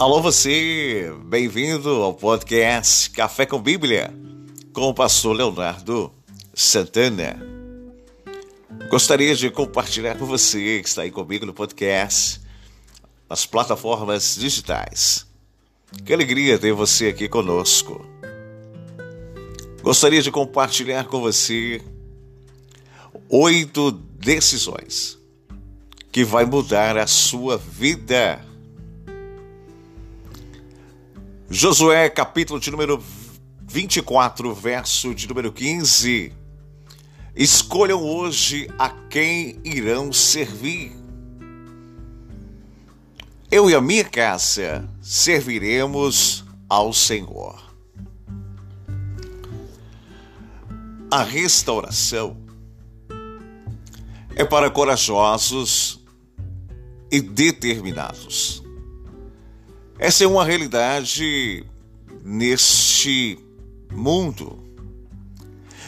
Alô você, bem-vindo ao podcast Café com Bíblia, com o pastor Leonardo Santana. Gostaria de compartilhar com você que está aí comigo no podcast, nas plataformas digitais. Que alegria ter você aqui conosco. Gostaria de compartilhar com você oito decisões que vai mudar a sua vida. Josué, capítulo de número 24, verso de número 15. Escolham hoje a quem irão servir. Eu e a minha casa serviremos ao Senhor. A restauração é para corajosos e determinados. Essa é uma realidade neste mundo.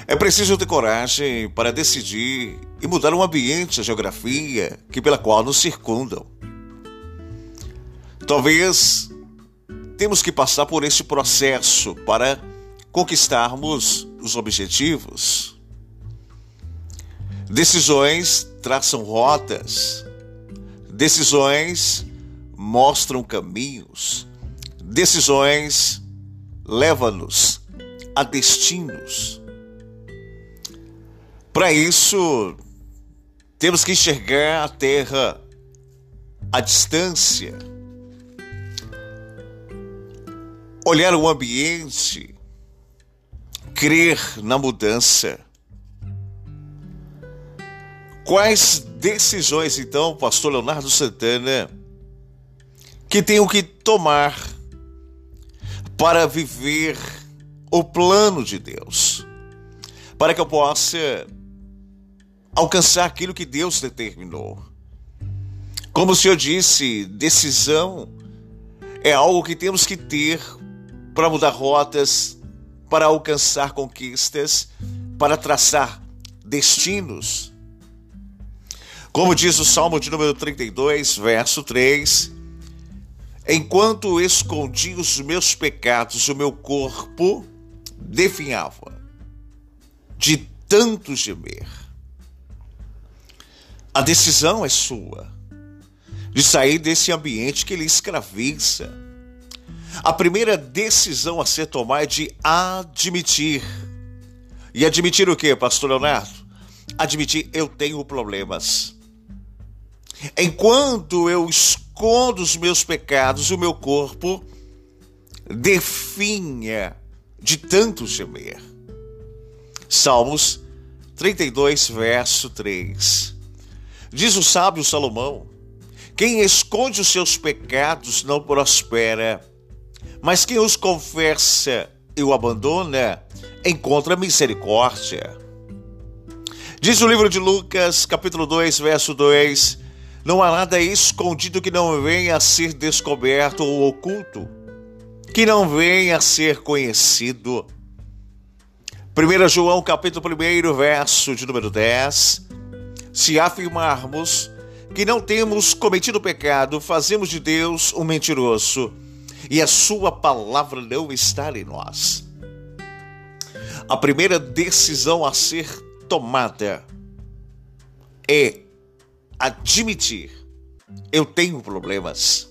É preciso ter coragem para decidir e mudar o ambiente, a geografia que pela qual nos circundam. Talvez temos que passar por este processo para conquistarmos os objetivos. Decisões traçam rotas, decisões mostram caminhos, decisões levam-nos a destinos. Para isso, temos que enxergar a terra à distância, olhar o ambiente, crer na mudança. Quais decisões, então, pastor Leonardo Santana, que tenho que tomar para viver o plano de Deus? Para que eu possa alcançar aquilo que Deus determinou. Como o Senhor disse, decisão é algo que temos que ter para mudar rotas, para alcançar conquistas, para traçar destinos. Como diz o Salmo de número 32, verso 3: Enquanto escondi os meus pecados, o meu corpo definhava de tanto gemer. A decisão é sua de sair desse ambiente que lhe escraviza. A primeira decisão a ser tomada é de admitir. E admitir o que, pastor Leonardo? Admitir eu tenho problemas. Enquanto eu escondo os meus pecados, o meu corpo definha de tanto gemer. Salmos 32, verso 3. Diz o sábio Salomão: Quem esconde os seus pecados não prospera, mas quem os confessa e o abandona encontra misericórdia. Diz o livro de Lucas, capítulo 2, verso 2: não há nada escondido que não venha a ser descoberto ou oculto, que não venha a ser conhecido. 1 João capítulo 1, verso de número 10. Se afirmarmos que não temos cometido pecado, fazemos de Deus um mentiroso, e a sua palavra não está em nós. A primeira decisão a ser tomada é admitir: eu tenho problemas.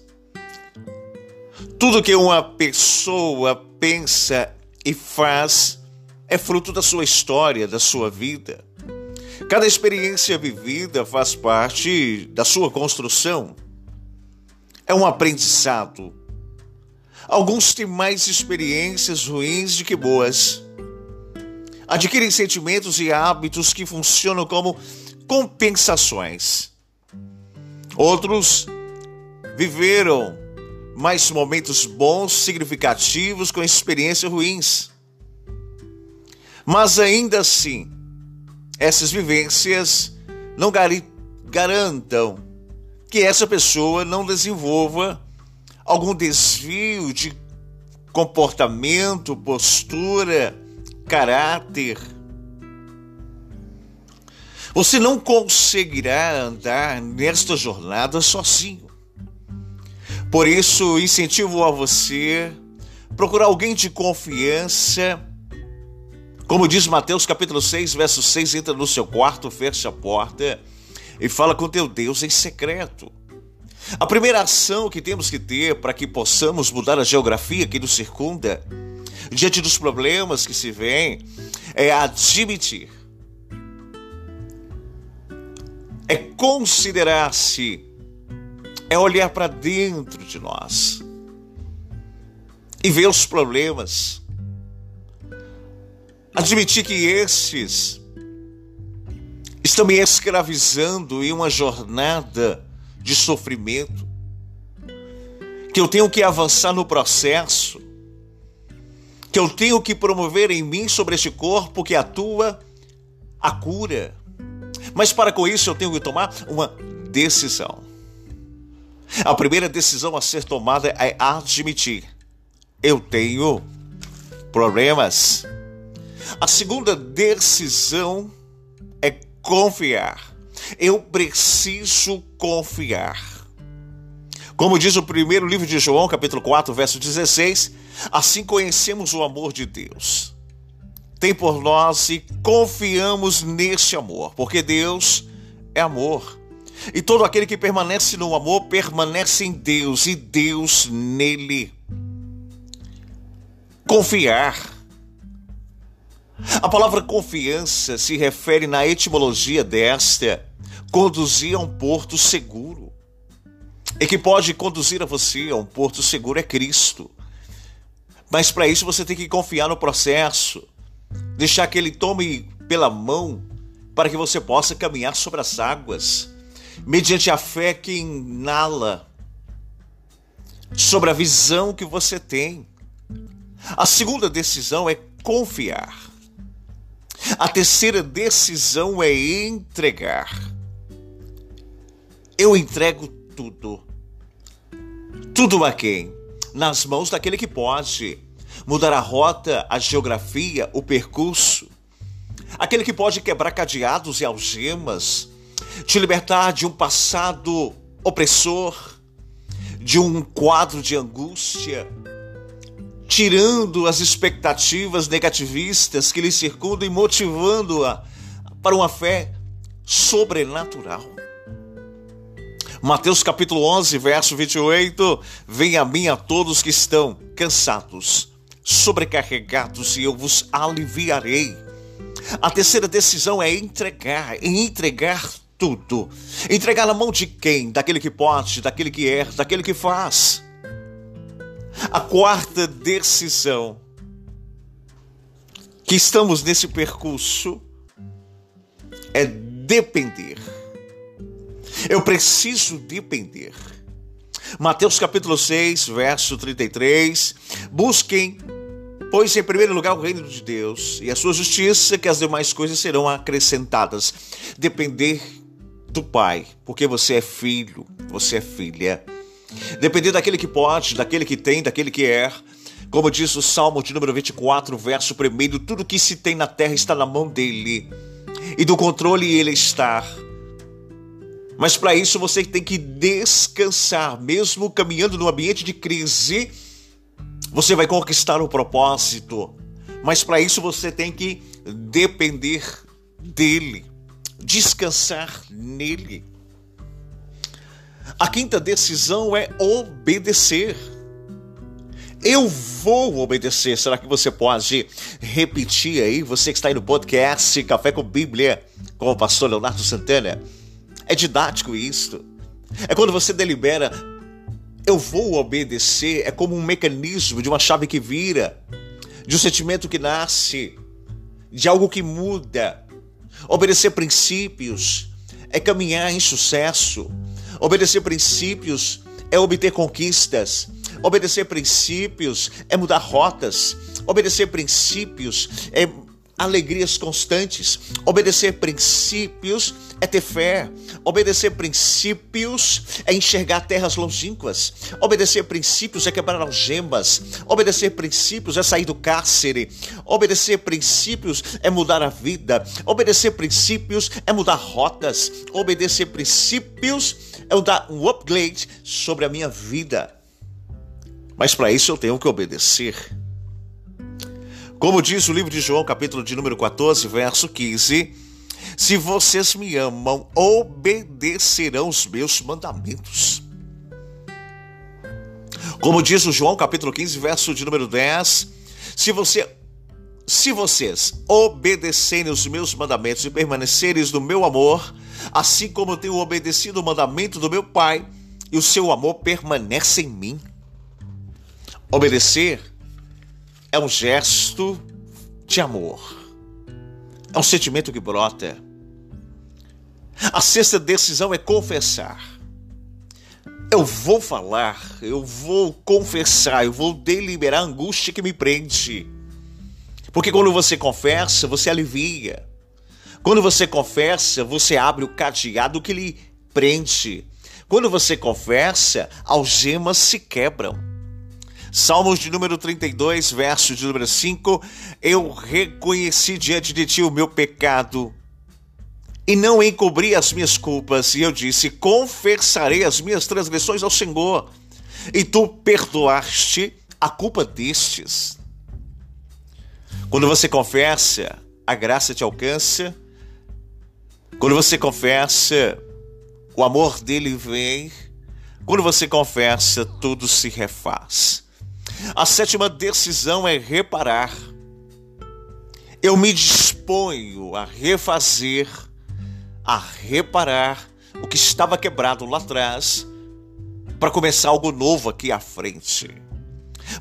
Tudo que uma pessoa pensa e faz é fruto da sua história, da sua vida. Cada experiência vivida faz parte da sua construção. É um aprendizado. Alguns têm mais experiências ruins do que boas. Adquirem sentimentos e hábitos que funcionam como compensações. Outros viveram mais momentos bons, significativos, com experiências ruins. Mas ainda assim, essas vivências não garantam que essa pessoa não desenvolva algum desvio de comportamento, postura, caráter você não conseguirá andar nesta jornada sozinho. Por isso, incentivo a você procurar alguém de confiança. Como diz Mateus capítulo 6, verso 6, entra no seu quarto, fecha a porta e fala com teu Deus em secreto. A primeira ação que temos que ter para que possamos mudar a geografia que nos circunda, diante dos problemas que se vêm, é admitir, é considerar-se, é olhar para dentro de nós e ver os problemas. Admitir que esses estão me escravizando em uma jornada de sofrimento, que eu tenho que avançar no processo, que eu tenho que promover em mim sobre este corpo que atua a cura. Mas para com isso eu tenho que tomar uma decisão. A primeira decisão a ser tomada é admitir: eu tenho problemas. A segunda decisão é confiar. Eu preciso confiar. Como diz o primeiro livro de João, capítulo 4, verso 16, assim conhecemos o amor de Deus. Tem por nós e confiamos nesse amor, porque Deus é amor. E todo aquele que permanece no amor permanece em Deus e Deus nele. Confiar a palavra confiança se refere na etimologia desta conduzir a um porto seguro. E que pode conduzir a você a um porto seguro é Cristo. Mas para isso você tem que confiar no processo, deixar que Ele tome pela mão para que você possa caminhar sobre as águas, mediante a fé que inala sobre a visão que você tem. A segunda decisão é confiar. A terceira decisão é entregar. Eu entrego tudo. Tudo a quem? Nas mãos daquele que pode mudar a rota, a geografia, o percurso. Aquele que pode quebrar cadeados e algemas, te libertar de um passado opressor, de um quadro de angústia, tirando as expectativas negativistas que lhe circundam e motivando-a para uma fé sobrenatural. Mateus capítulo 11, verso 28, Venha a mim a todos que estão cansados, sobrecarregados e eu vos aliviarei. A terceira decisão é entregar, entregar tudo. Entregar na mão de quem? Daquele que pode, daquele que é, daquele que faz. A quarta decisão que estamos nesse percurso é depender. Eu preciso depender. Mateus capítulo 6, verso 33. Busquem, pois, em primeiro lugar o reino de Deus e a sua justiça, que as demais coisas serão acrescentadas. Depender do Pai, porque você é filho, você é filha. Depender daquele que pode, daquele que tem, daquele que é. Como diz o Salmo de número 24, verso 1, tudo que se tem na terra está na mão dele. E do controle ele está. Mas para isso você tem que descansar, mesmo caminhando no ambiente de crise, você vai conquistar o propósito. Mas para isso você tem que depender dele, descansar nele. A quinta decisão é obedecer. Eu vou obedecer. Será que você pode repetir aí? Você que está aí no podcast Café com Bíblia, com o pastor Leonardo Santana. É didático isso. É quando você delibera, eu vou obedecer. É como um mecanismo de uma chave que vira, de um sentimento que nasce, de algo que muda. Obedecer princípios é caminhar em sucesso. Obedecer princípios é obter conquistas. Obedecer princípios é mudar rotas. Obedecer princípios é alegrias constantes. Obedecer princípios é ter fé. Obedecer princípios é enxergar terras longínquas. Obedecer princípios é quebrar algemas. Obedecer princípios é sair do cárcere. Obedecer princípios é mudar a vida. Obedecer princípios é mudar rotas. Obedecer princípios é dar um upgrade sobre a minha vida. Mas para isso eu tenho que obedecer. Como diz o livro de João, capítulo de número 14, verso 15: Se vocês me amam, obedecerão os meus mandamentos. Como diz o João, capítulo 15, verso de número 10: Se você se vocês obedecerem os meus mandamentos e permanecerem no meu amor, assim como eu tenho obedecido o mandamento do meu Pai, e o seu amor permanece em mim. Obedecer é um gesto de amor, é um sentimento que brota. A sexta decisão é confessar. Eu vou falar, eu vou confessar, eu vou deliberar a angústia que me prende. Porque quando você confessa, você alivia. Quando você confessa, você abre o cadeado que lhe prende. Quando você confessa, algemas se quebram. Salmos de número 32, verso de número 5: Eu reconheci diante de ti o meu pecado e não encobri as minhas culpas, e eu disse: Confessarei as minhas transgressões ao Senhor, e tu perdoaste a culpa destes. Quando você confessa, a graça te alcança. Quando você confessa, o amor dele vem. Quando você confessa, tudo se refaz. A sétima decisão é reparar. Eu me disponho a refazer, a reparar o que estava quebrado lá atrás, para começar algo novo aqui à frente.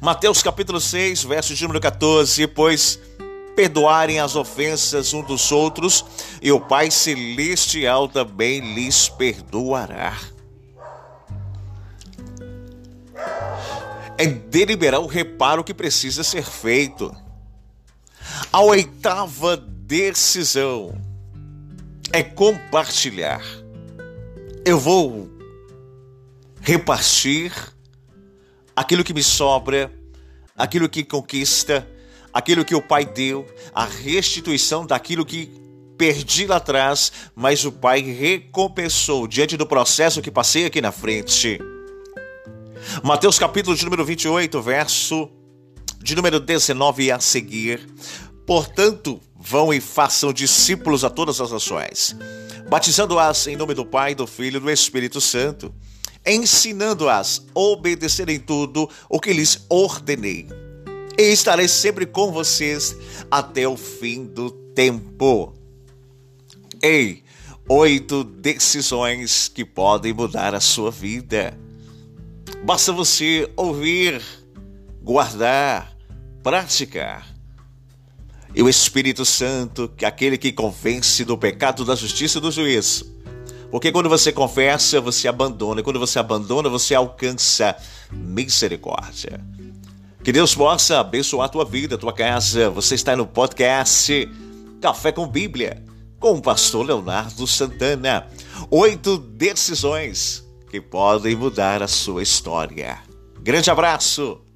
Mateus capítulo 6, verso de número 14, pois perdoarem as ofensas uns dos outros, e o Pai Celestial também lhes perdoará. É deliberar o reparo que precisa ser feito. A oitava decisão é compartilhar. Eu vou repartir aquilo que me sobra, aquilo que conquista, aquilo que o Pai deu, a restituição daquilo que perdi lá atrás, mas o Pai recompensou diante do processo que passei aqui na frente. Mateus capítulo de número 28, verso de número 19 a seguir. Portanto, vão e façam discípulos a todas as nações, batizando-as em nome do Pai, do Filho e do Espírito Santo, ensinando-as a obedecerem tudo o que lhes ordenei. E estarei sempre com vocês até o fim do tempo. Ei, oito decisões que podem mudar a sua vida. Basta você ouvir, guardar, praticar. E o Espírito Santo, que é aquele que convence do pecado, da justiça e do juízo. Porque quando você confessa, você abandona. E quando você abandona, você alcança misericórdia. Que Deus possa abençoar a tua vida, a tua casa. Você está no podcast Café com Bíblia, com o pastor Leonardo Santana. Oito decisões que podem mudar a sua história. Grande abraço!